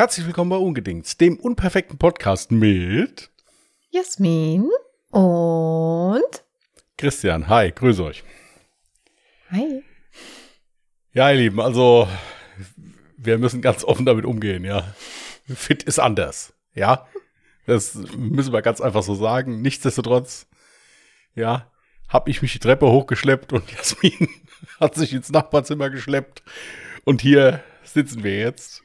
Herzlich willkommen bei Ungedings, dem unperfekten Podcast mit Jasmin und Christian. Hi, grüße euch. Hi. Ja, ihr Lieben, also wir müssen ganz offen damit umgehen, ja. Fit ist anders, ja. Das müssen wir ganz einfach so sagen. Nichtsdestotrotz, ja, habe ich mich die Treppe hochgeschleppt und Jasmin hat sich ins Nachbarzimmer geschleppt. Und hier sitzen wir jetzt.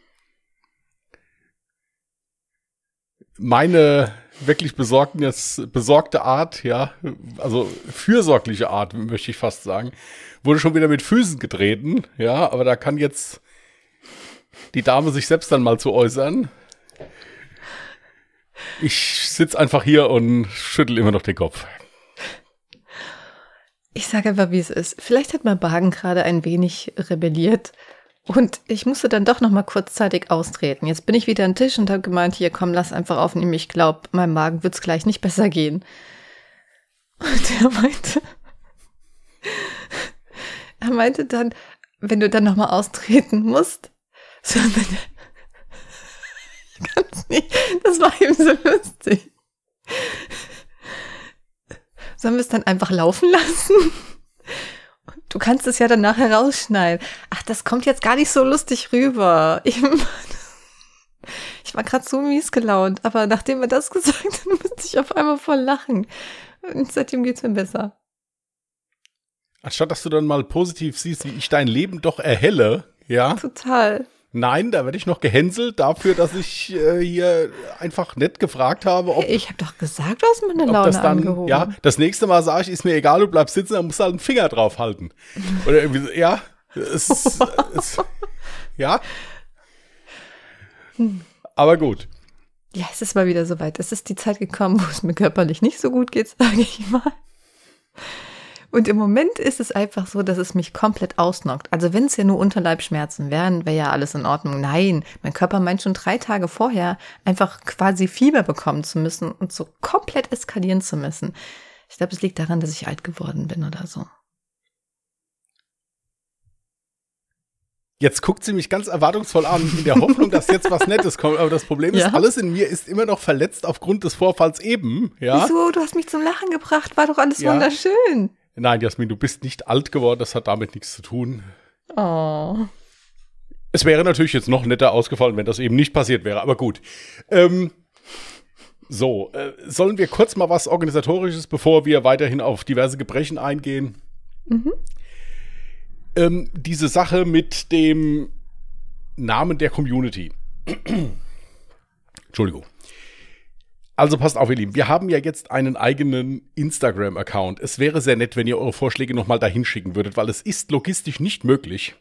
Meine wirklich besorgte Art, ja, also fürsorgliche Art, möchte ich fast sagen, wurde schon wieder mit Füßen getreten, ja, aber da kann jetzt die Dame sich selbst dann mal zu äußern. Ich sitze einfach hier und schüttel immer noch den Kopf. Ich sage einfach, wie es ist. Vielleicht hat mein Magen gerade ein wenig rebelliert und ich musste dann doch noch mal kurzzeitig austreten. Jetzt bin ich wieder am Tisch und habe gemeint, hier komm, lass einfach aufnehmen. Ich glaube, meinem Magen wird's gleich nicht besser gehen. Und er meinte, er meinte dann, wenn du dann noch mal austreten musst, so, ich kann's nicht, das war ihm so lustig. Sollen wir es dann einfach laufen lassen? Du kannst es ja dann nachher rausschneiden. Ach, das kommt jetzt gar nicht so lustig rüber. Ich, ich war gerade so mies gelaunt, aber nachdem er das gesagt hat, musste ich auf einmal voll lachen. Und seitdem geht's mir besser. Anstatt dass du dann mal positiv siehst, wie ich dein Leben doch erhelle, ja? Total. Nein, da werde ich noch gehänselt dafür, dass ich äh, hier einfach nett gefragt habe, ob. Ich habe doch gesagt, du hast meine Laune das dann, angehoben. Ja, das nächste Mal sage ich, ist mir egal, du bleibst sitzen, dann musst du halt einen Finger drauf halten. Oder irgendwie so, ja. Es, es, ja. Aber gut. Ja, es ist mal wieder soweit. Es ist die Zeit gekommen, wo es mir körperlich nicht so gut geht, sage ich mal. Und im Moment ist es einfach so, dass es mich komplett ausnockt. Also wenn es ja nur Unterleibschmerzen wären, wäre ja alles in Ordnung. Nein, mein Körper meint schon drei Tage vorher einfach quasi Fieber bekommen zu müssen und so komplett eskalieren zu müssen. Ich glaube, es liegt daran, dass ich alt geworden bin oder so. Jetzt guckt sie mich ganz erwartungsvoll an, in der Hoffnung, dass jetzt was Nettes kommt. Aber das Problem ist, Ja. alles in mir ist immer noch verletzt aufgrund des Vorfalls eben. Ja. Wieso? Du hast mich zum Lachen gebracht. War doch alles Ja. wunderschön. Nein, Jasmin, du bist nicht alt geworden. Das hat damit nichts zu tun. Oh. Es wäre natürlich jetzt noch netter ausgefallen, wenn das eben nicht passiert wäre. Aber gut. Ähm, so, äh, sollen wir kurz mal was Organisatorisches, bevor wir weiterhin auf diverse Gebrechen eingehen? Ähm, diese Sache mit dem Namen der Community. Entschuldigung. Also passt auf, ihr Lieben. Wir haben ja jetzt einen eigenen Instagram-Account. Es wäre sehr nett, wenn ihr eure Vorschläge nochmal dahin schicken würdet, weil es ist logistisch nicht möglich,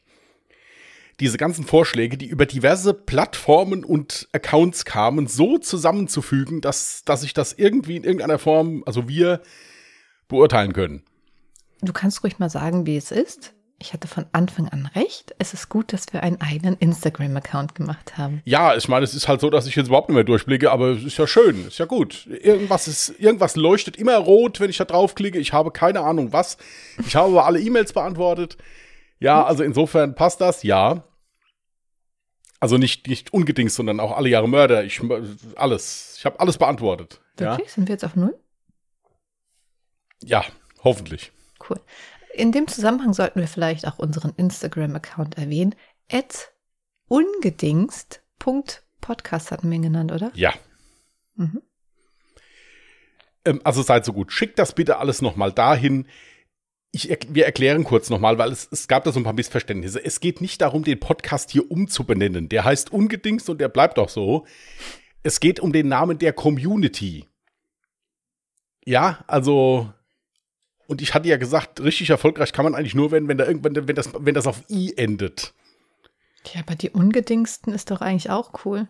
diese ganzen Vorschläge, die über diverse Plattformen und Accounts kamen, so zusammenzufügen, dass, dass ich das irgendwie in irgendeiner Form, also wir, beurteilen können. Du kannst ruhig mal sagen, wie es ist. Ich hatte von Anfang an recht. Es ist gut, dass wir einen eigenen Instagram-Account gemacht haben. Ja, ich meine, es ist halt so, dass ich jetzt überhaupt nicht mehr durchblicke, aber es ist ja schön, ist ja gut. Irgendwas ist, irgendwas leuchtet immer rot, wenn ich da draufklicke. Ich habe keine Ahnung was. Ich habe aber alle E-Mails beantwortet. Ja, also insofern passt das, ja. Also nicht, nicht ungedings, sondern auch alle Jahre Mörder. Ich, alles. Ich habe alles beantwortet. Ja, Wirklich? Sind wir jetzt auf Null? ja, hoffentlich. Cool. In dem Zusammenhang sollten wir vielleicht auch unseren Instagram-Account erwähnen. At ungedingst.podcast hatten wir ihn genannt, oder? Ja. Mhm. Ähm, also seid so gut. Schickt das bitte alles nochmal dahin. Ich, wir erklären kurz nochmal, weil es, es gab da so ein paar Missverständnisse. Es geht nicht darum, den Podcast hier umzubenennen. Der heißt Ungedingst und der bleibt auch so. Es geht um den Namen der Community. Ja, also. Und ich hatte ja gesagt, richtig erfolgreich kann man eigentlich nur werden, wenn da irgendwann, wenn das, wenn das auf I endet. Ja, aber die Ungedingsten ist doch eigentlich auch cool.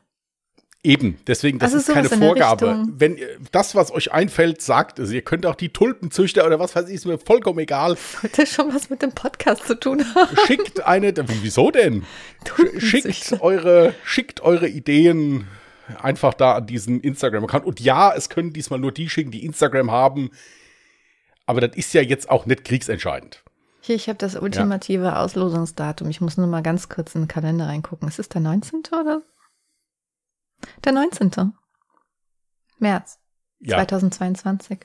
Eben, deswegen, das Also ist keine Vorgabe. Wenn ihr- das, was euch einfällt, sagt es. Ihr könnt auch die Tulpenzüchter oder was weiß ich, ist mir vollkommen egal. Sollte schon was mit dem Podcast zu tun haben. Schickt eine, wieso denn? Schickt eure, schickt eure Ideen einfach da an diesen Instagram-Account. Und ja, es können diesmal nur die schicken, die Instagram haben. Aber das ist ja jetzt auch nicht kriegsentscheidend. Hier, ich habe das ultimative Auslosungsdatum. Ich muss nur mal ganz kurz in den Kalender reingucken. Ist es der 19. oder? Der 19. März Ja. 2022.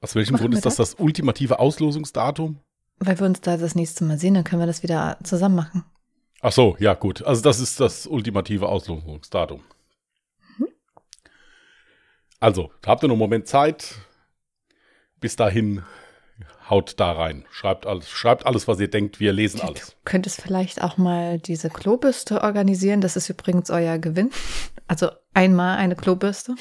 Aus welchem Machen Grund ist das das ultimative Auslosungsdatum? Weil wir uns da das nächste Mal sehen, dann können wir das wieder zusammen machen. Ach so, ja gut. Also das ist das ultimative Auslosungsdatum. Mhm. Also, habt ihr noch einen Moment Zeit. Bis dahin haut da rein. Schreibt alles, schreibt alles, was ihr denkt. Wir lesen Du alles. könntest vielleicht auch mal diese Klobürste organisieren. Das ist übrigens euer Gewinn. Also einmal eine Klobürste.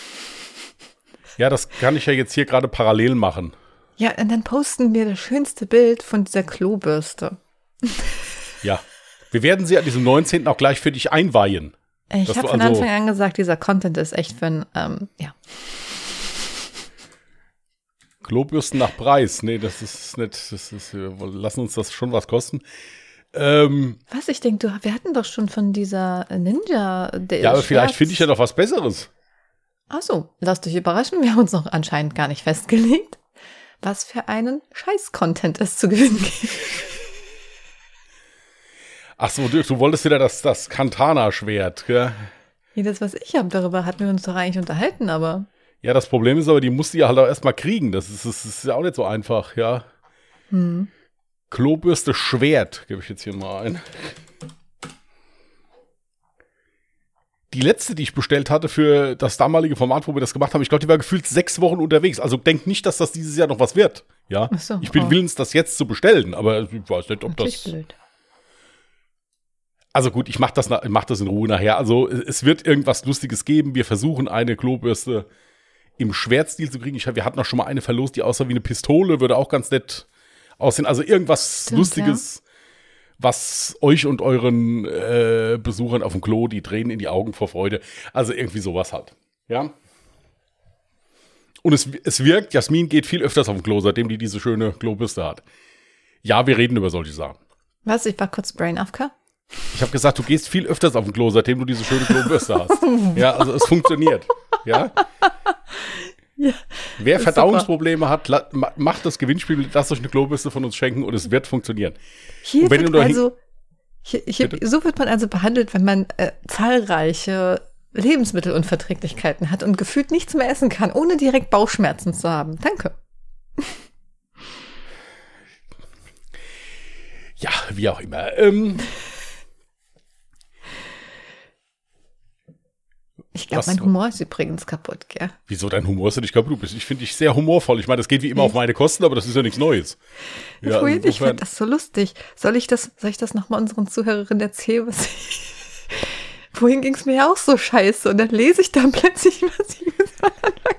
Ja, das kann ich ja jetzt hier gerade parallel machen. Ja, und dann posten wir das schönste Bild von dieser Klobürste. Ja. Wir werden sie an diesem 19. auch gleich für dich einweihen. Ich habe du von also- Anfang an gesagt, dieser Content ist echt für ein, ähm, ja. Klobürsten nach Preis. Nee, das ist nicht, das ist, wir lassen uns das schon was kosten. Ähm, Was, ich denke, wir hatten doch schon von dieser Ninja. Ja, aber vielleicht finde ich ja noch was Besseres. Ach so, lasst euch überraschen. Wir haben uns noch anscheinend gar nicht festgelegt, was für einen Scheiß-Content es zu gewinnen gibt. Ach so, du, du wolltest wieder das, das Kantana-Schwert, gell? Nee, das, was ich habe, darüber hatten wir uns doch eigentlich unterhalten, aber Ja, das Problem ist aber, die musst du ja halt auch erstmal kriegen. Das ist, das ist ja auch nicht so einfach, ja. hm. Klobürste Schwert, gebe ich jetzt hier mal ein. Die letzte, die ich bestellt hatte für das damalige Format, wo wir das gemacht haben, ich glaube, die war gefühlt sechs Wochen unterwegs. Also denk nicht, dass das dieses Jahr noch was wird. Ja, so, ich bin oh. willens, das jetzt zu bestellen, aber ich weiß nicht, ob natürlich das. blöd. Also gut, ich mache das, mach das in Ruhe nachher. Also es wird irgendwas Lustiges geben. Wir versuchen eine Klobürste im Schwertstil zu kriegen. Ich, wir hatten auch schon mal eine verlost, die aussah wie eine Pistole, würde auch ganz nett aussehen. Also irgendwas Stimmt, Lustiges, was euch und euren äh, Besuchern auf dem Klo die Tränen in die Augen vor Freude. Also irgendwie sowas halt. Ja. Und es, es wirkt, Jasmin geht viel öfters auf dem Klo, seitdem die diese schöne Klobürste hat. Ja, wir reden über solche Sachen. Was? Ich war kurz Brain AFK. Ich habe gesagt, du gehst viel öfters auf den Klo, seitdem du diese schöne Klobürste hast. Ja, also es funktioniert. Ja. Ja, Wer Verdauungsprobleme hat, la- ma- macht das Gewinnspiel, lasst euch eine Klobürste von uns schenken und es wird funktionieren. Hier wird also, hier, hier, so wird man also behandelt, wenn man äh, zahlreiche Lebensmittelunverträglichkeiten hat und gefühlt nichts mehr essen kann, ohne direkt Bauchschmerzen zu haben. Danke. Ja, wie auch immer. Ähm, Ich glaube, mein Humor ist übrigens kaputt, gell? wieso dein Humor ist denn nicht kaputt? Ich finde dich sehr humorvoll. Ich meine, das geht wie immer auf meine Kosten, aber das ist ja nichts Neues. Ja, ich insofern- fand das so lustig. Soll ich das, soll ich das nochmal unseren Zuhörerinnen erzählen, was ich, Vorhin ging es mir ja auch so scheiße und dann lese ich dann plötzlich, was ich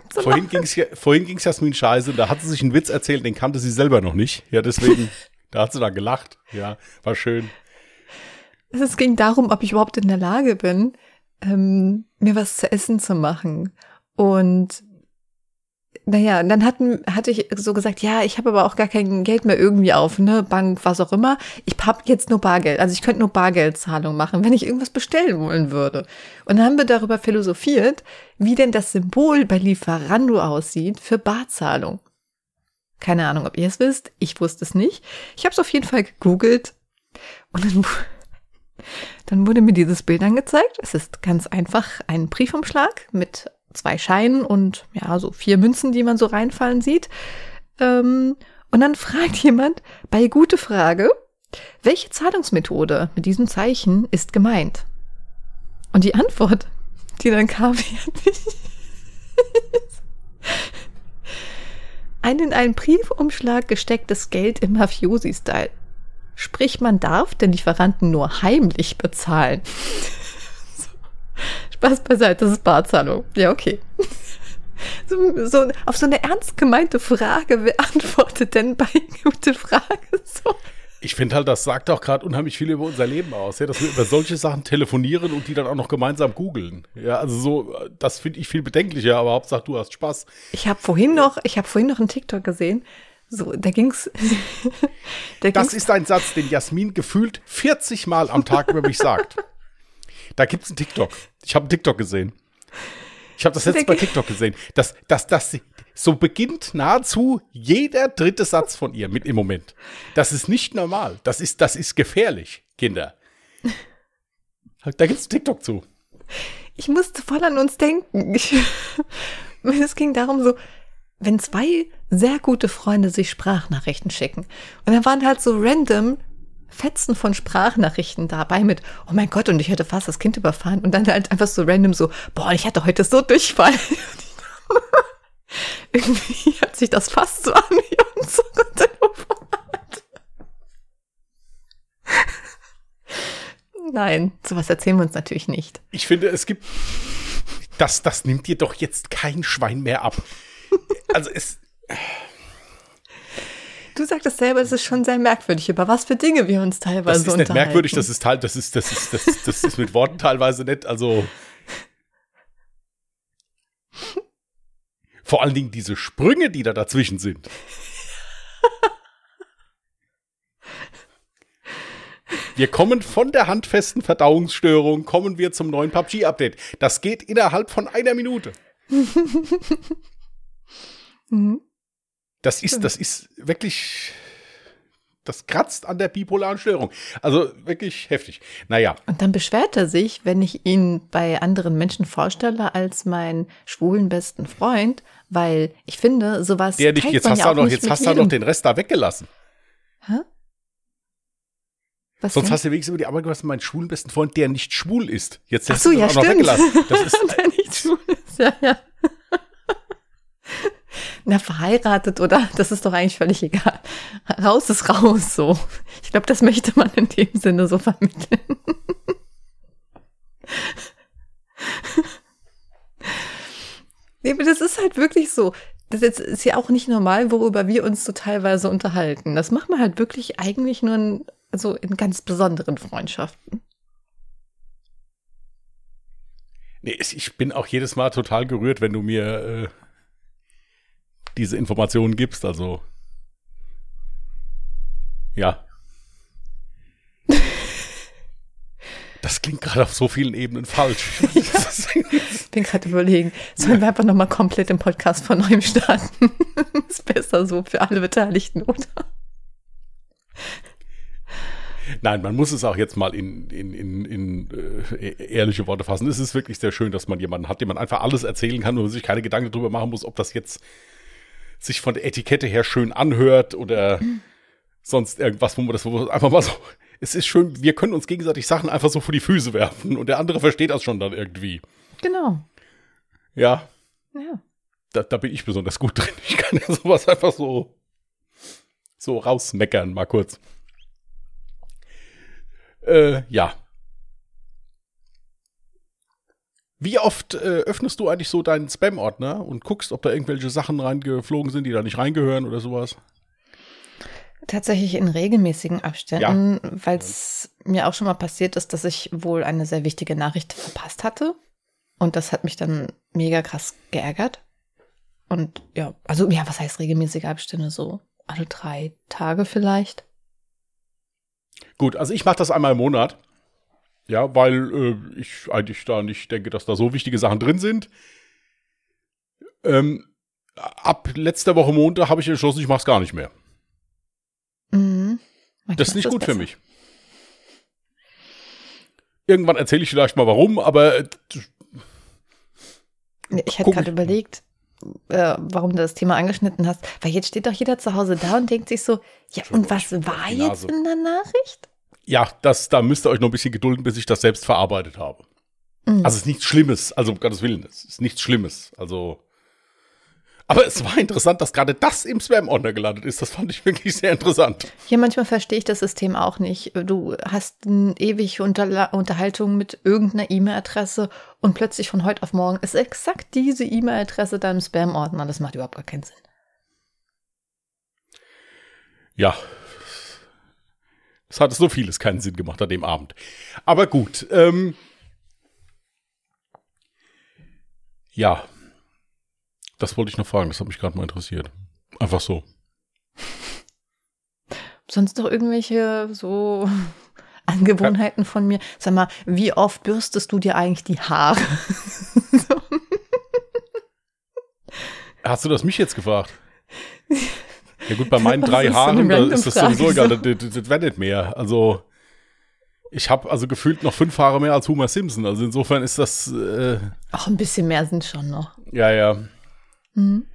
zu Vorhin ging es ja, vorhin ging's Jasmin scheiße, da hat sie sich einen Witz erzählt, den kannte sie selber noch nicht. Ja, deswegen, da hat sie dann gelacht. Ja, war schön. Es ging darum, ob ich überhaupt in der Lage bin, ähm, mir was zu essen zu machen. Und naja, dann hatten, hatte ich so gesagt, ja, ich habe aber auch gar kein Geld mehr irgendwie auf, ne, Bank, was auch immer. Ich habe jetzt nur Bargeld. Also ich könnte nur Bargeldzahlung machen, wenn ich irgendwas bestellen wollen würde. Und dann haben wir darüber philosophiert, wie denn das Symbol bei Lieferando aussieht für Barzahlung. Keine Ahnung, ob ihr es wisst. Ich wusste es nicht. Ich habe es auf jeden Fall gegoogelt. Und dann, dann wurde mir dieses Bild angezeigt. Es ist ganz einfach ein Briefumschlag mit zwei Scheinen und ja, so vier Münzen, die man so reinfallen sieht. Ähm, und dann fragt jemand bei gute Frage, welche Zahlungsmethode mit diesem Zeichen ist gemeint? Und die Antwort, die dann kam, ein in einen Briefumschlag gestecktes Geld im Mafiosi-Style. Sprich, man darf den Lieferanten nur heimlich bezahlen. Spaß beiseite, das ist Barzahlung. Ja, okay. So, so, auf so eine ernst gemeinte Frage, wer antwortet denn bei gute Frage so? Ich finde halt, das sagt auch gerade unheimlich viel über unser Leben aus, ja, dass wir über solche Sachen telefonieren und die dann auch noch gemeinsam googeln. Ja, also so, das finde ich viel bedenklicher, aber Hauptsache du hast Spaß. Ich habe vorhin noch, ich habe vorhin noch einen TikTok gesehen. So, da ging's. da Das ging's ist ein Satz, den Jasmin gefühlt 40 Mal am Tag über mich sagt. Da gibt's einen TikTok. Ich habe einen TikTok gesehen. Ich habe das letzte bei TikTok gesehen. Das, das, das, so beginnt nahezu jeder dritte Satz von ihr mit im Moment. Das ist nicht normal. Das ist, das ist gefährlich, Kinder. Da gibt's einen TikTok zu. ich musste voll an uns denken. Ich, es ging darum so, wenn zwei sehr gute Freunde sich Sprachnachrichten schicken und dann waren halt so random Fetzen von Sprachnachrichten dabei mit, oh mein Gott, und ich hätte fast das Kind überfahren und dann halt einfach so random so, boah, ich hatte heute so Durchfall. Irgendwie hat sich das fast so an wie unsere Telefonat. Nein, sowas erzählen wir uns natürlich nicht. Ich finde, es gibt, das, das nimmt dir doch jetzt kein Schwein mehr ab. Also es, Du sagtest selber, es ist schon sehr merkwürdig, über was für Dinge wir uns teilweise das ist nicht merkwürdig, das ist halt, das ist, das ist, das, das ist mit Worten teilweise nicht, also. Vor allen Dingen diese Sprünge, die da dazwischen sind. Wir kommen von der handfesten Verdauungsstörung, kommen wir zum neuen PUBG-Update. Das geht innerhalb von einer Minute. Mhm. Das ist, das ist wirklich, das kratzt an der bipolaren Störung. Also wirklich heftig. Naja. Und dann beschwert er sich, wenn ich ihn bei anderen Menschen vorstelle als meinen schwulen besten Freund, weil ich finde, sowas. Der dich, jetzt hast du noch, jetzt hast du noch den Rest da weggelassen. Hä? Was Sonst denn? hast du wenigstens über die Arbeit gemacht, mein schwulen besten Freund, der nicht schwul ist. Jetzt hast Ach so, du ja, auch stimmt. noch weggelassen. Das ist, der nicht schwul ist, ja, ja na, verheiratet oder das ist doch eigentlich völlig egal. Raus ist raus, so. Ich glaube, das möchte man in dem Sinne so vermitteln. nee, aber das ist halt wirklich so. Das ist ja auch nicht normal, worüber wir uns so teilweise unterhalten. Das macht man halt wirklich eigentlich nur in, also in ganz besonderen Freundschaften. Nee, ich bin auch jedes Mal total gerührt, wenn du mir äh, diese Informationen gibst. Also ja. Das klingt gerade auf so vielen Ebenen falsch. ich bin gerade überlegen, sollen wir einfach nochmal komplett den Podcast von neuem starten? ist besser so für alle Beteiligten, oder? Nein, man muss es auch jetzt mal in, in, in, in äh, ehrliche Worte fassen. Es ist wirklich sehr schön, dass man jemanden hat, dem man einfach alles erzählen kann und sich keine Gedanken darüber machen muss, ob das jetzt sich von der Etikette her schön anhört oder mhm. sonst irgendwas, wo man das wo einfach mal so. Es ist schön, wir können uns gegenseitig Sachen einfach so vor die Füße werfen und der andere versteht das schon dann irgendwie. Genau. Ja. Ja. Da, da bin ich besonders gut drin. Ich kann ja sowas einfach so, so rausmeckern, mal kurz. Äh, ja. Wie oft äh, öffnest du eigentlich so deinen Spam-Ordner und guckst, ob da irgendwelche Sachen reingeflogen sind, die da nicht reingehören oder sowas? Tatsächlich in regelmäßigen Abständen, ja. weil es ja. mir auch schon mal passiert ist, dass ich wohl eine sehr wichtige Nachricht verpasst hatte. Und das hat mich dann mega krass geärgert. Und ja, also ja, was heißt regelmäßige Abstände? So alle drei Tage vielleicht. Gut, also ich mache das einmal im Monat. Ja, weil äh, ich eigentlich da nicht denke, dass da so wichtige Sachen drin sind. Ähm, ab letzter Woche Montag habe ich entschlossen, ich mache es gar nicht mehr. Mhm. Das ist nicht gut besser. für mich. Irgendwann erzähle ich vielleicht mal warum, aber äh, ich hätte gerade überlegt, äh, warum du das Thema angeschnitten hast, weil jetzt steht doch jeder zu Hause da und denkt sich so, ja, und was war jetzt in der Nachricht? Ja, das, da müsst ihr euch noch ein bisschen gedulden, bis ich das selbst verarbeitet habe. Mhm. Also es ist nichts Schlimmes, also um Gottes Willen, es ist nichts Schlimmes. Also. Aber es war interessant, dass gerade das im Spam-Ordner gelandet ist. Das fand ich wirklich sehr interessant. Ja, manchmal verstehe ich das System auch nicht. Du hast eine ewige Unter Unterhaltung mit irgendeiner E-Mail-Adresse und plötzlich von heute auf morgen ist exakt diese E-Mail-Adresse deinem Spam-Ordner. Das macht überhaupt gar keinen Sinn. Ja, es hat so vieles keinen Sinn gemacht an dem Abend. Aber gut. Ähm, ja. Das wollte ich noch fragen. Das hat mich gerade mal interessiert. Einfach so. Sonst noch irgendwelche so Angewohnheiten von mir? Sag mal, wie oft bürstest du dir eigentlich die Haare? Hast du das mich jetzt gefragt? Ja gut, bei meinen drei Haaren, da ist das sowieso egal, das, das, das wäre nicht mehr. Also Ich habe also gefühlt noch fünf Haare mehr als Homer Simpson. Also insofern ist das. Äh, Auch ein bisschen mehr sind schon noch. Ja, ja. Mhm.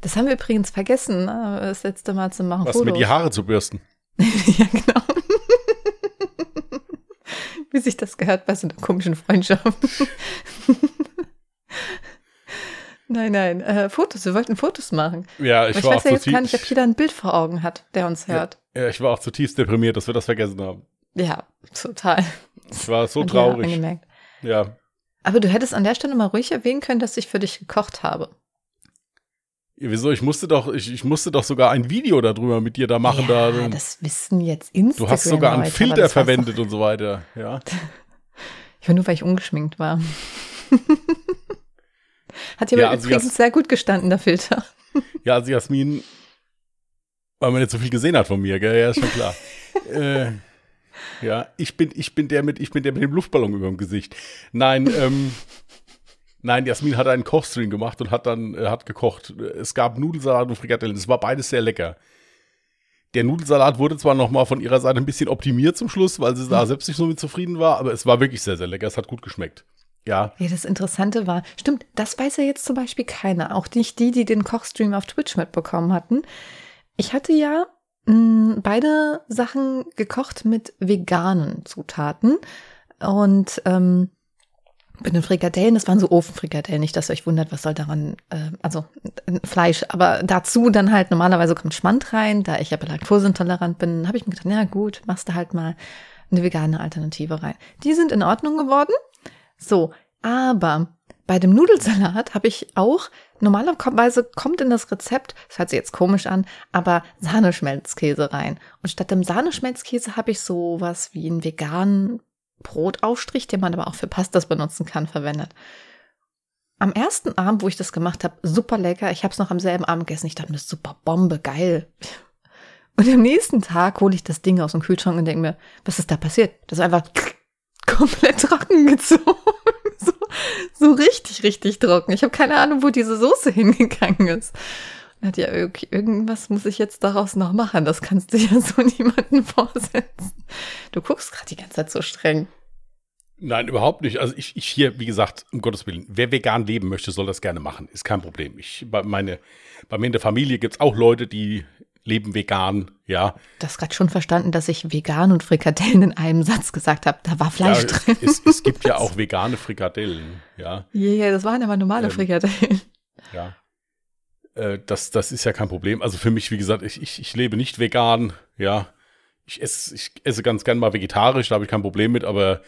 Das haben wir übrigens vergessen, ne? das letzte Mal zu machen. Was Fotos. mir die Haare zu bürsten. ja, genau. Wie sich das gehört bei so einer komischen Freundschaft. nein, nein, äh, Fotos. Wir wollten Fotos machen. Ja, ich, Aber ich war weiß ja jetzt gar nicht, ob jeder ein Bild vor Augen hat, der uns hört. Ja, ja, ich war auch zutiefst deprimiert, dass wir das vergessen haben. Ja, total. Ich war so traurig. Ja. Aber du hättest an der Stelle mal ruhig erwähnen können, dass ich für dich gekocht habe. Ja, wieso? Ich musste doch, ich, ich musste doch sogar ein Video darüber mit dir da machen. Ja, da. das wissen jetzt Instagram. Du hast sogar einen Filter verwendet und so weiter, ja. Ich war nur, weil ich ungeschminkt war. Hat ja, ja also übrigens sehr gut gestanden, der Filter. Ja, also Jasmin, weil man nicht so viel gesehen hat von mir, gell? Ja, ist schon klar. äh, ja, ich bin, ich bin der mit, ich bin der mit dem Luftballon über dem Gesicht. Nein, ähm, nein, Jasmin hat einen Kochstream gemacht und hat dann, äh, hat gekocht. Es gab Nudelsalat und Frikadellen. Es war beides sehr lecker. Der Nudelsalat wurde zwar noch mal von ihrer Seite ein bisschen optimiert zum Schluss, weil sie da hm. selbst nicht so mit zufrieden war, aber es war wirklich sehr, sehr lecker. Es hat gut geschmeckt. Ja. Ja, das Interessante war, stimmt, das weiß ja jetzt zum Beispiel keiner. Auch nicht die, die den Kochstream auf Twitch mitbekommen hatten. Ich hatte ja mh, mm, beide Sachen gekocht mit veganen Zutaten. Und ähm, bei den Frikadellen, das waren so Ofenfrikadellen, nicht, dass ihr euch wundert, was soll daran, äh, also Fleisch, aber dazu dann halt normalerweise kommt Schmand rein, da ich ja laktoseintolerant bin, habe ich mir gedacht, ja gut, machst du halt mal eine vegane Alternative rein. Die sind in Ordnung geworden. So, aber bei dem Nudelsalat habe ich auch, normalerweise kommt in das Rezept, das hört sich jetzt komisch an, aber Sahneschmelzkäse rein. Und statt dem Sahneschmelzkäse habe ich so was wie einen veganen Brotaufstrich, den man aber auch für Pastas benutzen kann, verwendet. Am ersten Abend, wo ich das gemacht habe, super lecker. Ich habe es noch am selben Abend gegessen. Ich dachte, ist super Bombe, geil. Und am nächsten Tag hole ich das Ding aus dem Kühlschrank und denke mir, was ist da passiert? Das ist einfach komplett trocken gezogen. So, richtig, richtig trocken. Ich habe keine Ahnung, wo diese Soße hingegangen ist. Hat ja, okay, irgendwas muss ich jetzt daraus noch machen. Das kannst du ja so niemandem vorsetzen. Du guckst gerade die ganze Zeit so streng. Nein, überhaupt nicht. Also ich, ich hier, wie gesagt, um Gottes Willen, wer vegan leben möchte, soll das gerne machen. Ist kein Problem. Ich, bei, meine, bei mir in der Familie gibt es auch Leute, die leben vegan, ja. Du hast gerade schon verstanden, dass ich vegan und Frikadellen in einem Satz gesagt habe. Da war Fleisch ja, drin. Es, es, gibt ja auch vegane Frikadellen, ja. Ja, yeah, das waren aber normale ähm, Frikadellen. Ja. Äh, das, das ist ja kein Problem. Also für mich, wie gesagt, ich, ich, ich lebe nicht vegan, ja. Ich esse, ich esse ganz gern mal vegetarisch, da habe ich kein Problem mit, aber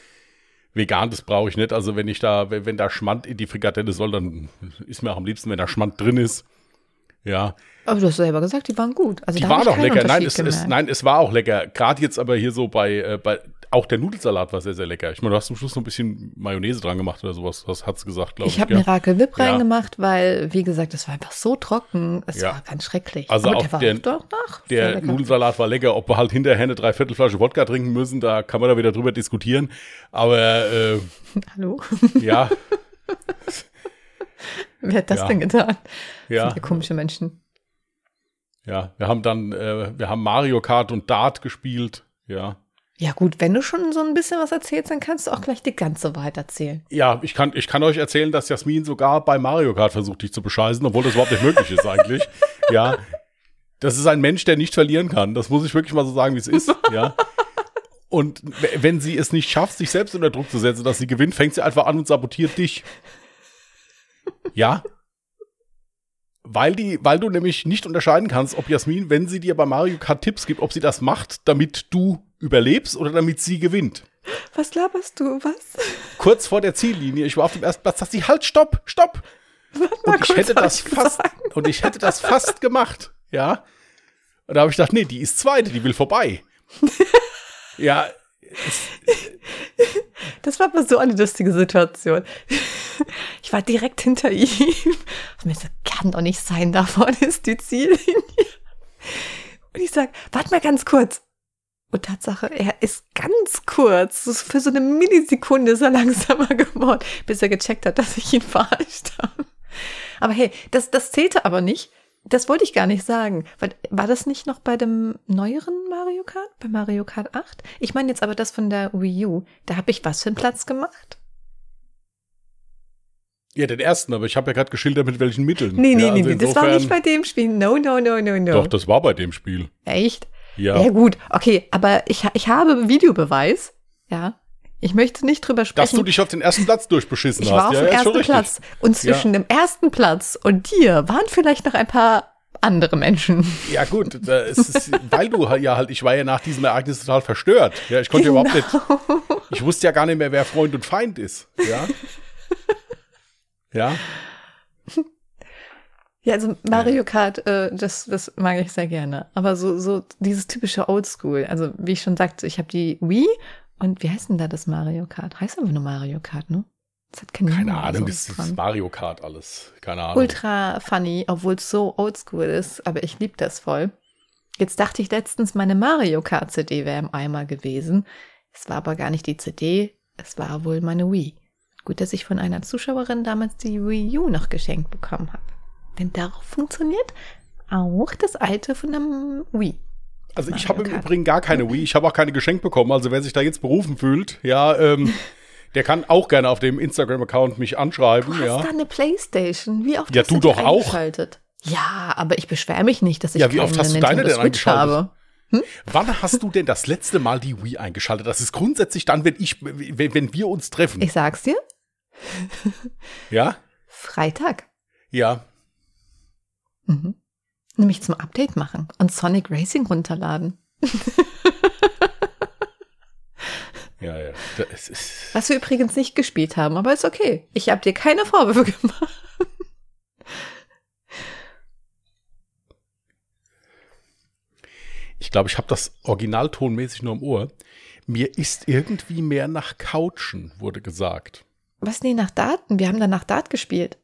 vegan, das brauche ich nicht. Also wenn ich da, wenn, wenn da Schmand in die Frikadelle soll, dann ist mir auch am liebsten, wenn da Schmand drin ist. Ja. Aber du hast selber gesagt, die waren gut. Also die waren auch lecker. Nein es, es, nein, es war auch lecker. Gerade jetzt aber hier so bei, äh, bei, auch der Nudelsalat war sehr, sehr lecker. Ich meine, du hast zum Schluss noch ein bisschen Mayonnaise dran gemacht oder sowas. Was hat's gesagt, glaube ich. Ich habe Miracle Whip ja. reingemacht, weil, wie gesagt, es war einfach so trocken. Es ja. war ganz schrecklich. Also aber auch der, der, doch, der Nudelsalat war lecker. Ob wir halt hinterher eine Dreiviertelflasche Wodka trinken müssen, da kann man da wieder drüber diskutieren. Aber, äh, Hallo? Ja. Wer hat das ja. denn getan? Ja. Das sind ja komische Menschen. Ja, wir haben dann, äh, wir haben Mario Kart und Dart gespielt, ja. Ja gut, wenn du schon so ein bisschen was erzählst, dann kannst du auch gleich die ganze Wahrheit erzählen. Ja, ich kann, ich kann euch erzählen, dass Jasmin sogar bei Mario Kart versucht, dich zu bescheißen, obwohl das überhaupt nicht möglich ist eigentlich. Ja, das ist ein Mensch, der nicht verlieren kann. Das muss ich wirklich mal so sagen, wie es ist. Ja. Und wenn sie es nicht schafft, sich selbst unter Druck zu setzen, dass sie gewinnt, fängt sie einfach an und sabotiert dich. Ja, weil, die, weil du nämlich nicht unterscheiden kannst, ob Jasmin, wenn sie dir bei Mario Kart Tipps gibt, ob sie das macht, damit du überlebst oder damit sie gewinnt. Was laberst du? Was? Kurz vor der Ziellinie, ich war auf dem ersten Platz, sagt sie, halt, stopp, stopp. Und ich hätte das fast, und ich hätte das fast gemacht, ja. Und da habe ich gedacht, nee, die ist zweite, die will vorbei. ja. Das war aber so eine lustige Situation. Ich war direkt hinter ihm. Und mir so, kann doch nicht sein, da vorne ist die Ziellinie. Und ich sag, warte mal ganz kurz. Und Tatsache, er ist ganz kurz, für so eine Millisekunde ist er langsamer geworden, bis er gecheckt hat, dass ich ihn verarscht habe. Aber hey, das, das zählte aber nicht, Das wollte ich gar nicht sagen. War, war das nicht noch bei dem neueren Mario Kart? Bei Mario Kart 8? Ich meine jetzt aber das von der Wii U. Da habe ich was für einen Platz gemacht? Ja, den ersten, aber ich habe ja gerade geschildert, mit welchen Mitteln. Nee, nee, ja, nee, also nee. Das war nicht bei dem Spiel. No, no, no, no, no. Doch, das war bei dem Spiel. Echt? Ja. Ja, gut. Okay, aber ich, ich habe Videobeweis. Ja. Ich möchte nicht drüber Dass sprechen. du dich auf den ersten Platz durchbeschissen ich hast. war auf ja, dem ja, ersten. Platz. Und zwischen dem ersten Platz und dir waren vielleicht noch ein paar andere Menschen. Ja, gut, ist weil du ja halt, ich war ja nach diesem Ereignis total verstört. Ja, ich konnte ja überhaupt nicht, Genau. ich wusste ja gar nicht mehr, wer Freund und Feind ist. Ja. Ja, Ja, also Mario Kart, äh, das, das mag ich sehr gerne. Aber so, so dieses typische Oldschool. Also wie ich schon sagte, ich habe die Wii und wie heißt denn da das Mario Kart? Heißt aber nur Mario Kart, ne? Das hat keine, keine Ahnung, das ist Mario Kart alles. Keine Ahnung. ultra funny, obwohl es so oldschool ist, aber ich liebe das voll. Jetzt dachte ich letztens, meine Mario Kart CD wäre im Eimer gewesen. Es war aber gar nicht die CD, es war wohl meine Wii. Gut, dass ich von einer Zuschauerin damals die Wii U noch geschenkt bekommen habe. Denn darauf funktioniert auch das alte von der Wii. Also ich habe im. Übrigen gar keine Wii, ich habe auch keine geschenkt bekommen. Also wer sich da jetzt berufen fühlt, ja, ähm, der kann auch gerne auf dem Instagram-Account mich anschreiben, Du hast ja. da eine Playstation. Wie oft Ja, hast du die doch auch. eingeschaltet? Ja, aber ich beschwere mich nicht, dass ich Ja, wie oft hast du deine denn eingeschaltet? habe. Wann hast du denn das letzte Mal die Wii eingeschaltet? Das ist grundsätzlich dann, wenn ich, wenn, wenn wir uns treffen. Ich sag's dir, ja? Freitag. Ja. Mhm. Nämlich zum Update machen und Sonic Racing runterladen. Ja, ja. Das ist, Was wir übrigens nicht gespielt haben, aber ist okay. Ich habe dir keine Vorwürfe gemacht. ich glaube, ich habe das Original tonmäßig nur im Ohr. Mir ist irgendwie mehr nach Couchen, wurde gesagt. Was nee, nach Daten? Wir haben danach Dart gespielt.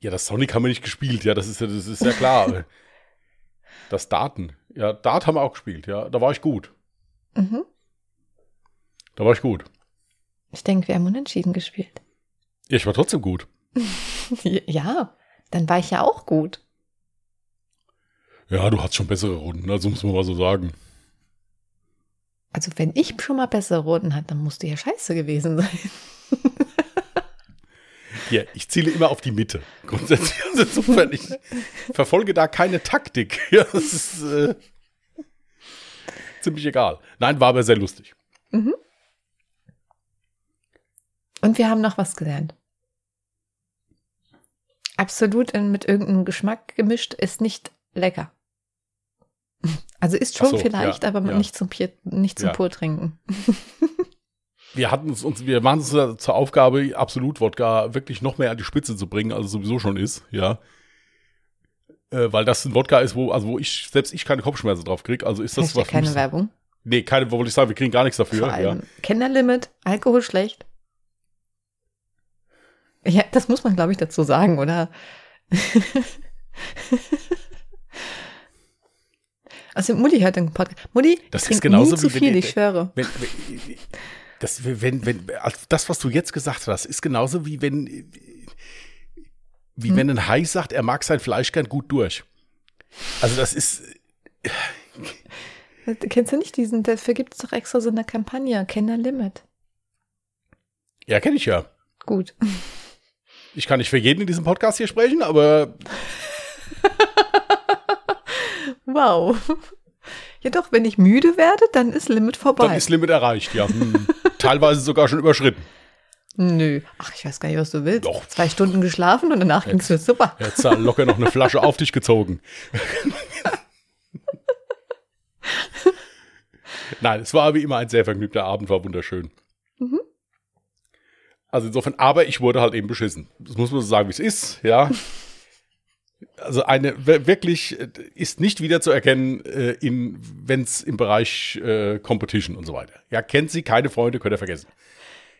Ja, das Sonic haben wir nicht gespielt, ja, das ist ja, das ist ja klar. das Daten. Ja, Dart haben wir auch gespielt, ja. Da war ich gut. Mhm. Da war ich gut. Ich denke, wir haben unentschieden gespielt. Ja, ich war trotzdem gut. Ja, dann war ich ja auch gut. Ja, du hast schon bessere Runden, also muss man mal so sagen. Also wenn ich schon mal bessere Runden hatte, dann musste ja scheiße gewesen sein. Ja, ich ziele immer auf die Mitte. Grundsätzlich, also insofern, ich verfolge da keine Taktik. Ja, das ist äh, ziemlich egal. Nein, war aber sehr lustig. Und wir haben noch was gelernt. Absolut mit irgendeinem Geschmack gemischt ist nicht lecker. Also ist schon so, vielleicht, ja, aber ja. nicht zum, Pier, nicht zum Ja. Purtrinken. Wir hatten es uns, wir waren uns zur Aufgabe, absolut Wodka wirklich noch mehr an die Spitze zu bringen, als es sowieso schon ist, ja. Äh, weil das ein Wodka ist, wo, also wo ich, selbst ich keine Kopfschmerzen drauf kriege. Also ist das was keine Werbung. Nee, keine, wollte ich sagen, wir kriegen gar nichts dafür. Vor Ja. allem Kennerlimit, Alkohol schlecht. Ja, das muss man, glaube ich, dazu sagen, oder? Also Mutti hört den Podcast. Mutti, Das ist genauso nie zu wenn viel, ihr- ich schwöre. Wenn, wenn, das, wenn, wenn, das, was du jetzt gesagt hast, ist genauso wie wenn, wie Hm. wenn ein Hai sagt, er mag sein Fleisch gern gut durch. Also das ist, Kennst du nicht diesen, dafür gibt es doch extra so eine Kampagne, Kennerlimit. ja, kenne ich ja. Gut. Ich kann nicht für jeden in diesem Podcast hier sprechen, aber Wow. Ja doch, wenn ich müde werde, dann ist Limit vorbei. dann ist Limit erreicht, ja. Hm. Teilweise sogar schon überschritten. Nö. Ach, ich weiß gar nicht, was du willst. Doch. Zwei Stunden geschlafen und danach ging's mir super. Jetzt hat locker noch eine Flasche auf dich gezogen. Nein, es war wie immer ein sehr vergnügter Abend, war wunderschön. Mhm. Also insofern, aber ich wurde halt eben beschissen. Das muss man so sagen, wie es ist, ja. Also eine wir- wirklich äh, ist nicht wieder zu erkennen, äh, in wenn es im Bereich äh, Competition und so weiter. Ja, kennt sie, keine Freunde, könnt ihr vergessen.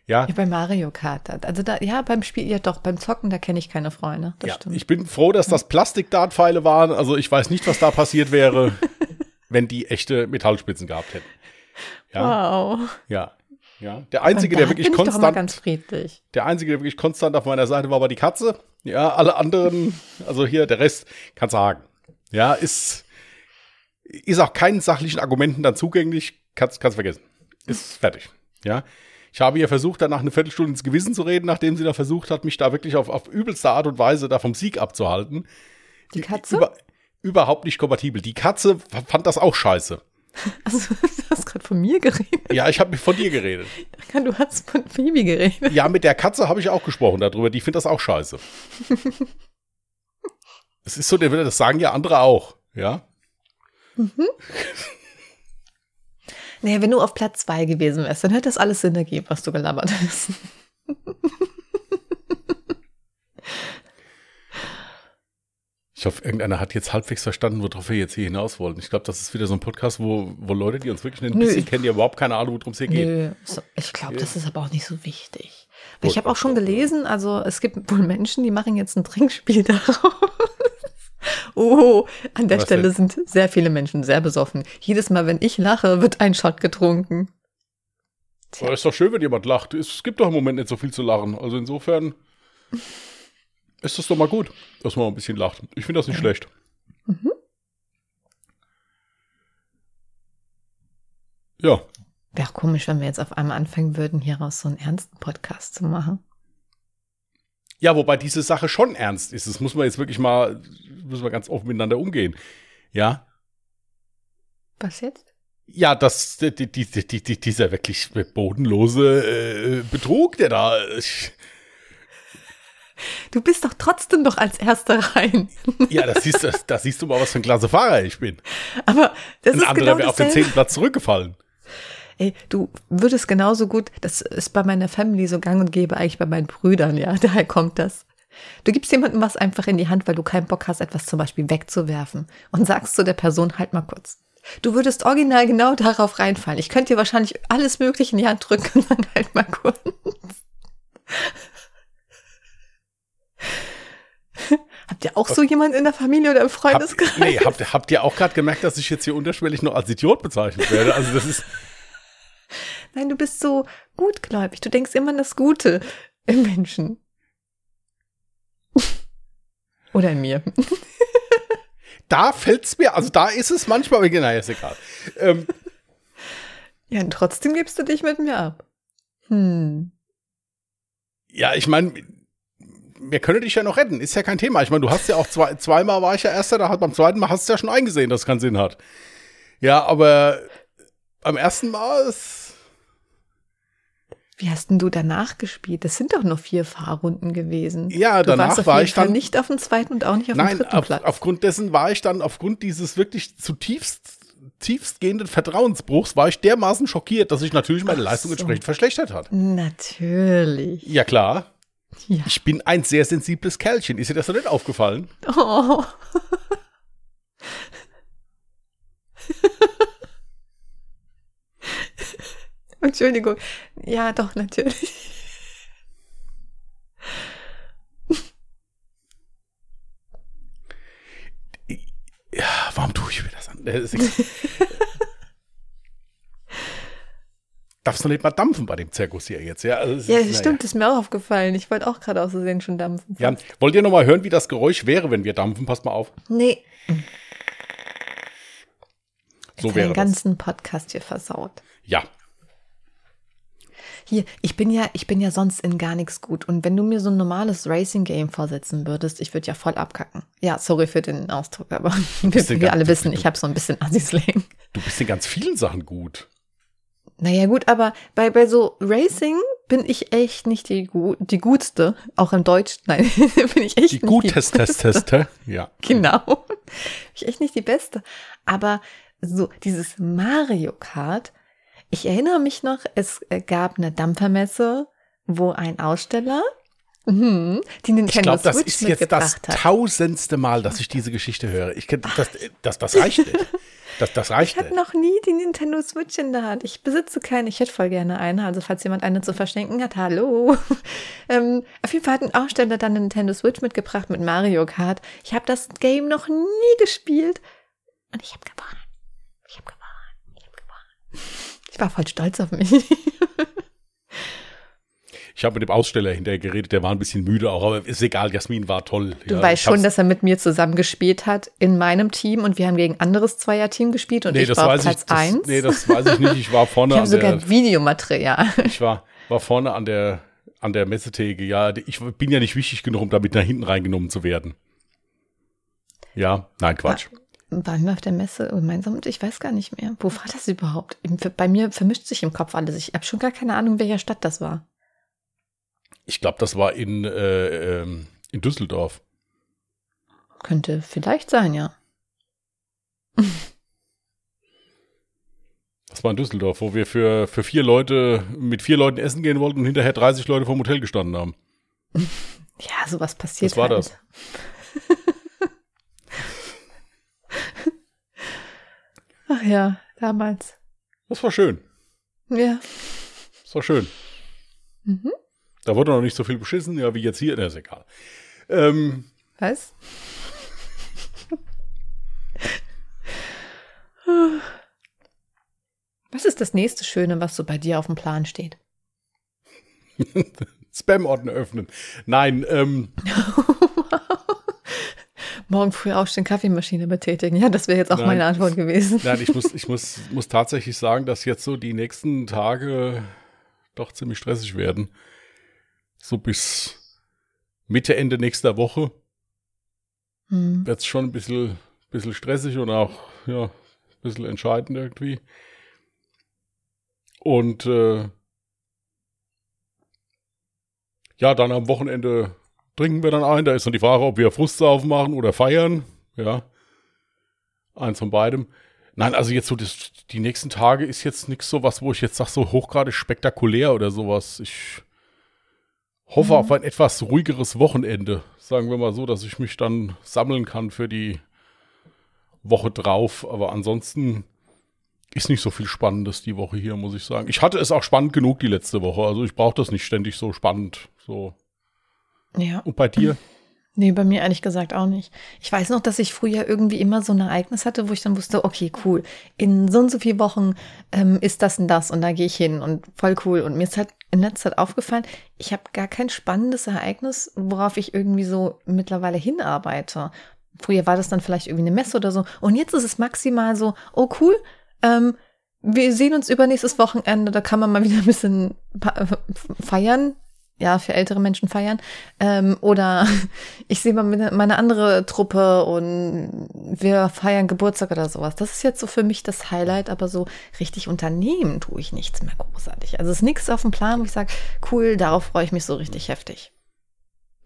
Ja, Ja, bei Mario Kart. Also da, ja, beim Spiel, ja doch, beim Zocken, da kenne ich keine Freunde. Das ja stimmt. ich bin froh, dass das Plastik-Dartpfeile waren. Also ich weiß nicht, was da passiert wäre, wenn die echte Metallspitzen gehabt hätten. Ja, wow. ja, ja. Der einzige, der wirklich konstant, ganz friedlich. der einzige, der wirklich konstant auf meiner Seite war, war die Katze. Ja, alle anderen, also hier der Rest, kannst du haken. Ja, ist, ist auch keinen sachlichen Argumenten dann zugänglich. Kannst, kannst vergessen. Ist fertig. Ja. Ich habe ihr versucht, danach eine Viertelstunde ins Gewissen zu reden, nachdem sie da versucht hat, mich da wirklich auf, auf übelste Art und Weise da vom Sieg abzuhalten. Die Katze? Über, überhaupt nicht kompatibel. Die Katze fand das auch scheiße. Also, du hast gerade von mir geredet. Ja, ich habe von dir geredet. Du hast von Phoebe geredet. Ja, mit der Katze habe ich auch gesprochen darüber. Die findet das auch scheiße. Es ist so, das sagen ja andere auch, ja. Mhm. Naja, wenn du auf Platz 2 gewesen wärst, dann hätte das alles Sinn ergeben, was du gelabert hast. Ich hoffe, irgendeiner hat jetzt halbwegs verstanden, worauf wir jetzt hier hinaus wollen. Ich glaube, das ist wieder so ein Podcast, wo, wo Leute, die uns wirklich ein bisschen kennen, die überhaupt keine Ahnung, worum es hier geht. Nö, ich glaube, das ist aber auch nicht so wichtig. Weil ich habe auch schon gelesen, also es gibt wohl Menschen, die machen jetzt ein Trinkspiel daraus. oh, an der Was Stelle denn? sind sehr viele Menschen sehr besoffen. Jedes Mal, wenn ich lache, wird ein Shot getrunken. Aber ist doch schön, wenn jemand lacht. Es gibt doch im Moment nicht so viel zu lachen. Also insofern ist das doch mal gut, dass man ein bisschen lacht. Ich finde das nicht schlecht. Mhm. Ja. Wäre komisch, wenn wir jetzt auf einmal anfangen würden, hieraus so einen ernsten Podcast zu machen. Ja, wobei diese Sache schon ernst ist. Das muss man jetzt wirklich mal, müssen wir ganz offen miteinander umgehen. Ja. Was jetzt? Ja, das, die, die, die, dieser wirklich bodenlose äh, Betrug, der da. Ich, Du bist doch trotzdem doch als Erster rein. Ja, das siehst, du, das siehst du mal, was für ein klasse Fahrer ich bin. Aber das ein ist anderer genau wäre auf den zehnten Platz zurückgefallen. Ey, du würdest genauso gut, das ist bei meiner Family so gang und gäbe, eigentlich bei meinen Brüdern, ja, daher kommt das. Du gibst jemandem was einfach in die Hand, weil du keinen Bock hast, etwas zum Beispiel wegzuwerfen und sagst zu der Person, halt mal kurz. Du würdest original genau darauf reinfallen. Ich könnte dir wahrscheinlich alles Mögliche in die Hand drücken und dann halt mal kurz. Habt ihr auch so jemand in der Familie oder im Freundeskreis? Hab, nee, habt, habt ihr auch gerade gemerkt, dass ich jetzt hier unterschwellig noch als Idiot bezeichnet werde? Also das ist. Nein, du bist so gutgläubig. Du denkst immer an das Gute im Menschen. Oder in mir. da fällt's mir, also da ist es manchmal, aber naja, ist egal. Ähm, ja, und trotzdem gibst du dich mit mir ab. Hm. Ja, ich meine, wir können dich ja noch retten, ist ja kein Thema. Ich meine, du hast ja auch zwei, zweimal war ich ja Erster, da hat beim zweiten Mal hast du ja schon eingesehen, dass es keinen Sinn hat. Ja, aber am ersten Mal ist. Wie hast denn du danach gespielt? Das sind doch nur vier Fahrrunden gewesen. Ja, du danach war ich Fall dann nicht auf dem zweiten und auch nicht auf nein, dem dritten auf, Platz. Aufgrund dessen war ich dann, aufgrund dieses wirklich zutiefst tiefstgehenden Vertrauensbruchs war ich dermaßen schockiert, dass sich natürlich meine Ach Leistung so. entsprechend verschlechtert hat. Natürlich. Ja, klar. Ja. Ich bin ein sehr sensibles Kerlchen. Ist dir das noch nicht aufgefallen? Oh. Entschuldigung. Ja, doch, natürlich. Ja, warum tue ich mir das an? darfst du nicht mal dampfen bei dem Zirkus hier jetzt. Ja, also ja ist, stimmt, ja. ist mir auch aufgefallen. Ich wollte auch gerade aus Versehen schon dampfen. Ja, wollt ihr noch mal hören, wie das Geräusch wäre, wenn wir dampfen? Passt mal auf. Nee. So wäre den ganzen Podcast hier versaut. Ja. Hier, ich bin ja, ich bin ja sonst in gar nichts gut. Und wenn du mir so ein normales Racing-Game vorsetzen würdest, ich würde ja voll abkacken. Ja, sorry für den Ausdruck, aber wir, wir alle wissen, ich habe so ein bisschen Assi-Slang. Du bist in ganz vielen Sachen gut. Naja, gut, aber bei, bei so Racing bin ich echt nicht die, die gutste. Auch im Deutsch, nein, bin ich echt die nicht guteste, die beste. ja. Genau. Bin ich echt nicht die beste. Aber so dieses Mario Kart, ich erinnere mich noch, es gab eine Dampfermesse, wo ein Aussteller Mhm, die Nintendo ich glaube, das ist jetzt das hat. tausendste Mal, dass ich diese Geschichte höre. Ich, das, das, das reicht nicht. Das, das reicht. Ich hatte noch nie die Nintendo Switch in der Hand. Ich besitze keine. Ich hätte voll gerne eine. Also falls jemand eine zu verschenken hat, hallo. ähm, auf jeden Fall hat ein Aussteller dann eine Nintendo Switch mitgebracht mit Mario Kart. Ich habe das Game noch nie gespielt und ich habe gewonnen. Ich habe gewonnen. Ich habe gewonnen. Ich war voll stolz auf mich. Ich habe mit dem Aussteller hinterher geredet, der war ein bisschen müde auch, aber ist egal, Jasmin war toll. Du ja, weißt schon, dass er mit mir zusammen gespielt hat in meinem Team und wir haben gegen anderes Zweierteam gespielt und Nee, ich das war auf weiß ich. Platz Das, eins. nee, das weiß ich nicht. Ich war vorne ich habe an sogar der, Videomaterial. ich war, war vorne an der, an der Messetheke. Ja, ich bin ja nicht wichtig genug, um damit nach hinten reingenommen zu werden. Ja, nein, Quatsch. Waren wir auf der Messe gemeinsam und ich weiß gar nicht mehr. Wo war das überhaupt? Bei mir vermischt sich im Kopf alles. Ich habe schon gar keine Ahnung, welcher Stadt das war. Ich glaube, das war in, äh, ähm, in Düsseldorf. Könnte vielleicht sein, ja. Das war in Düsseldorf, wo wir für, für vier Leute, mit vier Leuten essen gehen wollten und hinterher 30 Leute vorm Hotel gestanden haben. Ja, sowas passiert. Was war halt. das? Ach ja, damals. Das war schön. Ja. Das war schön. Mhm. Da wurde noch nicht so viel beschissen, ja, wie jetzt hier. Na, ist egal. Ähm, Was? Was ist das nächste Schöne, was so bei dir auf dem Plan steht? Spam-Ordner öffnen. Nein, ähm, Morgen früh aufstehen, Kaffeemaschine betätigen. Ja, das wäre jetzt auch Nein. meine Antwort gewesen. nein, ich muss, ich muss, muss tatsächlich sagen, dass jetzt so die nächsten Tage doch ziemlich stressig werden. So bis Mitte, Ende nächster Woche Hm. wird es schon ein bisschen, bisschen stressig und auch, ja, ein bisschen entscheidend irgendwie. Und äh, ja, dann am Wochenende trinken wir dann ein. Da ist dann die Frage, ob wir Frustsaufen machen oder feiern. Ja. Eins von beidem. Nein, also jetzt so das, die nächsten Tage ist jetzt nichts so was, wo ich jetzt sage, so hochgradig spektakulär oder sowas. Ich hoffe Mhm. auf ein etwas ruhigeres Wochenende. Sagen wir mal so, dass ich mich dann sammeln kann für die Woche drauf. Aber ansonsten ist nicht so viel Spannendes die Woche hier, muss ich sagen. Ich hatte es auch spannend genug die letzte Woche. Also ich brauche das nicht ständig so spannend. So. Ja. Und bei dir? Nee, bei mir ehrlich gesagt auch nicht. Ich weiß noch, dass ich früher irgendwie immer so ein Ereignis hatte, wo ich dann wusste, okay, cool, in so und so vielen Wochen ähm, ist das und das und da gehe ich hin und voll cool. Und mir ist halt in letzter Zeit aufgefallen, ich habe gar kein spannendes Ereignis, worauf ich irgendwie so mittlerweile hinarbeite. Früher war das dann vielleicht irgendwie eine Messe oder so. Und jetzt ist es maximal so, oh cool, ähm, wir sehen uns übernächstes Wochenende, da kann man mal wieder ein bisschen pa- feiern. Ja, für ältere Menschen feiern. Ähm, oder ich sehe mal meine, andere Truppe und wir feiern Geburtstag oder sowas. Das ist jetzt so für mich das Highlight, aber so richtig unternehmen tue ich nichts mehr großartig. Also es ist nichts auf dem Plan, wo ich sage, cool, darauf freue ich mich so richtig heftig.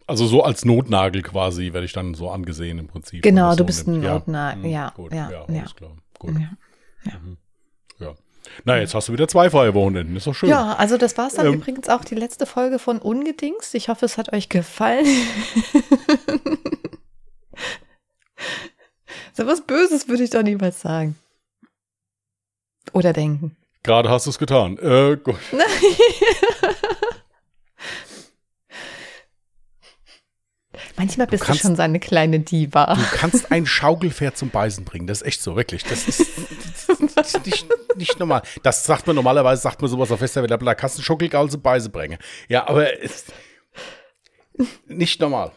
Also so als Notnagel quasi werde ich dann so angesehen im Prinzip. Genau, du so bist nimmt. ein Notnagel, hm, ja, Gut, ja, ja, ja. alles klar. Gut. Ja. Mhm. Na, jetzt hast du wieder zwei freie Wochenenden. Ist doch schön. Ja, also das war es dann Ähm. übrigens auch die letzte Folge von Ungedings. Ich hoffe, es hat euch gefallen. so was Böses würde ich doch niemals sagen. Oder denken. Gerade hast du es getan. Äh, gut. Manchmal bist du, kannst- schon seine kleine Diva. Du kannst ein Schaukelpferd zum Beißen bringen. Das ist echt so, wirklich. Das ist, das ist nicht, nicht normal. Das sagt man normalerweise, sagt man sowas auf Fester, wenn der da kannst du einen Schaukelgaul zum Beißen bringen. Ja, aber es, nicht normal.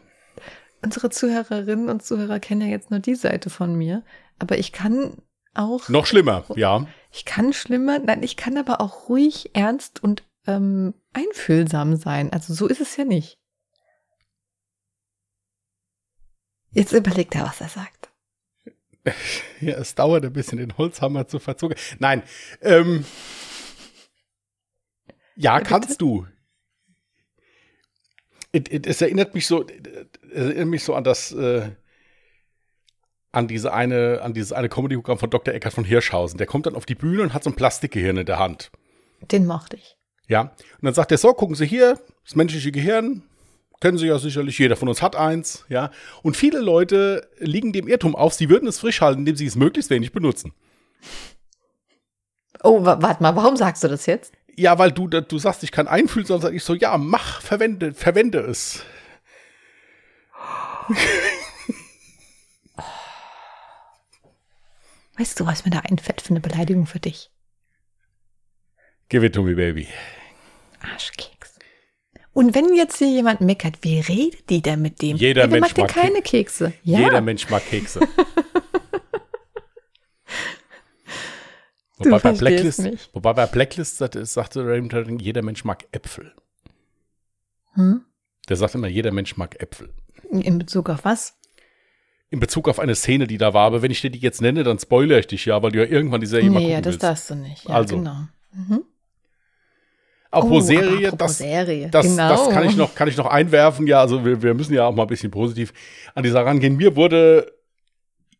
Unsere Zuhörerinnen und Zuhörer kennen ja jetzt nur die Seite von mir. Aber ich kann auch, Noch schlimmer, ja. ich kann schlimmer, nein, ich kann aber auch ruhig, ernst und ähm, einfühlsam sein. Also so ist es ja nicht. Jetzt überlegt er, was er sagt. Ja, es dauert ein bisschen, den Holzhammer zu verzogen. Nein, ähm, ja, bitte? kannst du. Es, erinnert mich so, erinnert mich so an das, äh, an diese eine, an dieses eine Comedy-Programm von Dr. Eckart von Hirschhausen. Der kommt dann auf die Bühne und hat so ein Plastikgehirn in der Hand. Den mochte ich. Ja. Und dann sagt er so, gucken Sie hier, das menschliche Gehirn, kennen Sie ja sicherlich, jeder von uns hat eins, ja. Und viele Leute liegen dem Irrtum auf, sie würden es frisch halten, indem sie es möglichst wenig benutzen. Oh, wa- warte mal, warum sagst du das jetzt? Ja, weil du, du sagst, ich kann einfühlen, sondern sag ich so, ja, mach, verwende, verwende es. Weißt du, was mir da einfällt für eine Beleidigung für dich? Give it to me, baby. Arschkeks. Und wenn jetzt hier jemand meckert, wie redet die denn mit dem? Jeder ja, der Mensch mag denn mag keine Kekse. Ja. Jeder Mensch mag Kekse. Du wobei, bei Blacklist, wobei bei Blacklist sagte, sagte Raymond jeder Mensch mag Äpfel. Hm? Der sagt immer, jeder Mensch mag Äpfel. In Bezug auf was? In Bezug auf eine Szene, die da war, aber wenn ich dir die jetzt nenne, dann spoilere ich dich ja, weil du ja irgendwann die Serie mal Nee, gucken ja, das willst. darfst du nicht. Ja, Also. genau. Mhm. Apropos Oh, Serie, apropos das, Serie. das, genau. das kann ich noch, kann ich noch einwerfen. Ja, also wir, wir müssen ja auch mal ein bisschen positiv an die Sache rangehen. Mir wurde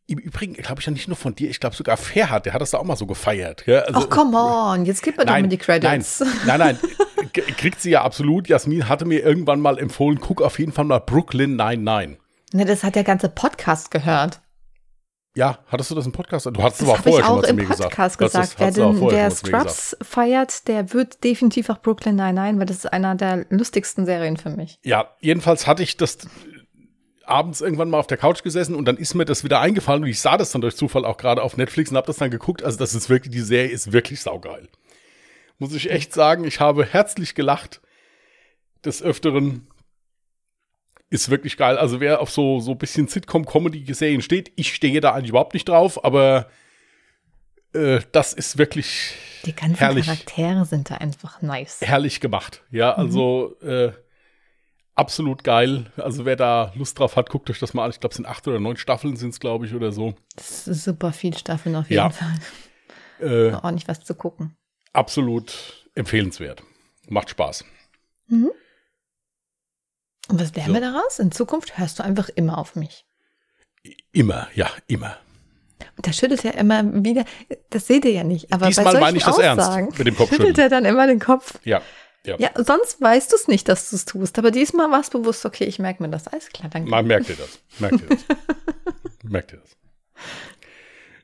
im Übrigen, glaube ich ja nicht nur von dir, ich glaube sogar Ferhat, der hat das da auch mal so gefeiert. Ja? Also, Ach, come on, jetzt gib mir doch mal die Credits. Nein, nein, nein, kriegt sie ja absolut. Jasmin hatte mir irgendwann mal empfohlen, guck auf jeden Fall mal Brooklyn 99. Ne, das hat der ganze Podcast gehört. Ja, hattest du das im Podcast? Du hast es Das aber habe ich vorher schon auch mal zu im mir gesagt. Podcast gesagt. es- Wer, den, vorher der zu mir gesagt. Scrubs feiert, der wird definitiv auch Brooklyn Nine-Nine, weil das ist einer der lustigsten Serien für mich. Ja, jedenfalls hatte ich das abends irgendwann mal auf der Couch gesessen und dann ist mir das wieder eingefallen und ich sah das dann durch Zufall auch gerade auf Netflix und habe das dann geguckt. Also das ist wirklich, die Serie ist wirklich saugeil. Muss ich echt sagen, ich habe herzlich gelacht. Des Öfteren ist wirklich geil. Also wer auf so so ein bisschen Sitcom-Comedy-Serien steht, ich stehe da eigentlich überhaupt nicht drauf, aber äh, das ist wirklich Die ganzen Herrlich. Charaktere sind da einfach nice. herrlich gemacht. Ja, also äh, absolut geil. Also wer da Lust drauf hat, guckt euch das mal an. Ich glaube, es sind acht oder neun Staffeln sind es, glaube ich, oder so. Das ist super viel Staffeln auf jeden Ja. Fall. Äh, Auch nicht was zu gucken. absolut empfehlenswert. Macht Spaß. Und was lernen So. wir daraus? In Zukunft hörst du einfach immer auf mich. Immer, ja, immer. Und da schüttelt er immer wieder, das seht ihr ja nicht, aber Diesmal bei meine ich das ernst Aussagen mit dem Kopfschütteln. schüttelt er dann immer den Kopf. Ja, ja. Ja, sonst weißt du es nicht, dass du es tust, aber diesmal war es bewusst, okay, ich merke mir das. Alles klar, danke. Man merkt ihr das. Merkt ihr das. merkt ihr das.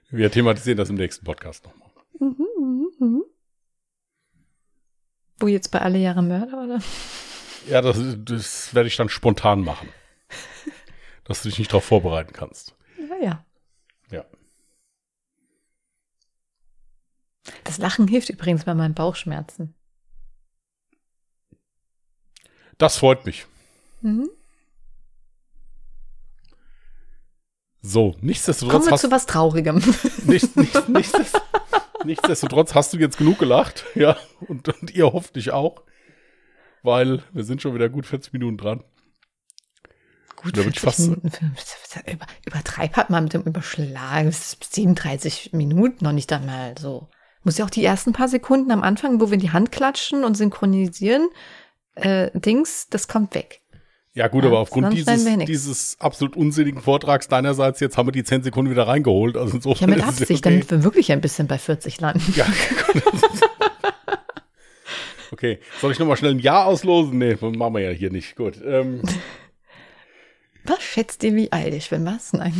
Wir thematisieren das im nächsten Podcast nochmal. Wo jetzt bei alle Jahre Mörder, oder? Ja, das, das werde ich dann spontan machen. Dass du dich nicht darauf vorbereiten kannst. Ja, ja. Ja. Das Lachen hilft übrigens bei meinen Bauchschmerzen. Das freut mich. Mhm. So, nichtsdestotrotz Kommen wir hast zu was Traurigem. Nicht, nicht, nichtsdest, nichtsdestotrotz hast du jetzt genug gelacht, ja, und, und ihr hoffentlich auch, weil wir sind schon wieder gut 40 Minuten dran. Gut, Da würd ich 40 fast- Minuten. Über, übertreib halt mal mit dem Überschlag. Es ist 37 Minuten noch nicht einmal so. Muss ja auch die ersten paar Sekunden am Anfang, wo wir die Hand klatschen und synchronisieren, äh, Dings, das kommt weg. Ja, gut, Ja, aber aufgrund dieses, dieses absolut unsinnigen Vortrags deinerseits, jetzt haben wir die 10 Sekunden wieder reingeholt. Also Ja, insofan mit Absicht, okay. damit wir wirklich ein bisschen bei 40 landen. Ja, okay. Soll ich nochmal schnell ein Ja auslosen? Nee, machen wir ja hier nicht. Gut. Ähm, Was schätzt ihr, wie alt ich bin? Was? Nein.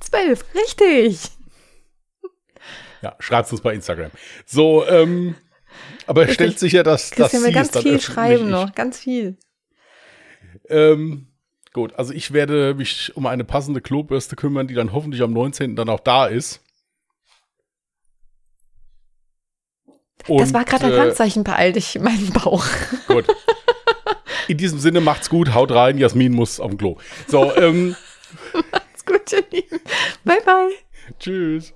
Zwölf, richtig. ja, schreibt uns bei Instagram. So, ähm, aber Richtig. stellt sicher, dass, dass Christian will es ganz viel schreiben noch, ganz viel. Ähm, gut, also ich werde mich um eine passende Klobürste kümmern, die dann hoffentlich am 19. dann auch da ist. Das Und, war gerade ein äh, Handzeichen, beeil dich, meinen Bauch. Gut. In diesem Sinne macht's gut, haut rein, Jasmin muss auf dem Klo. So, ähm, Macht's gut, Lieben. Bye, bye. tschüss.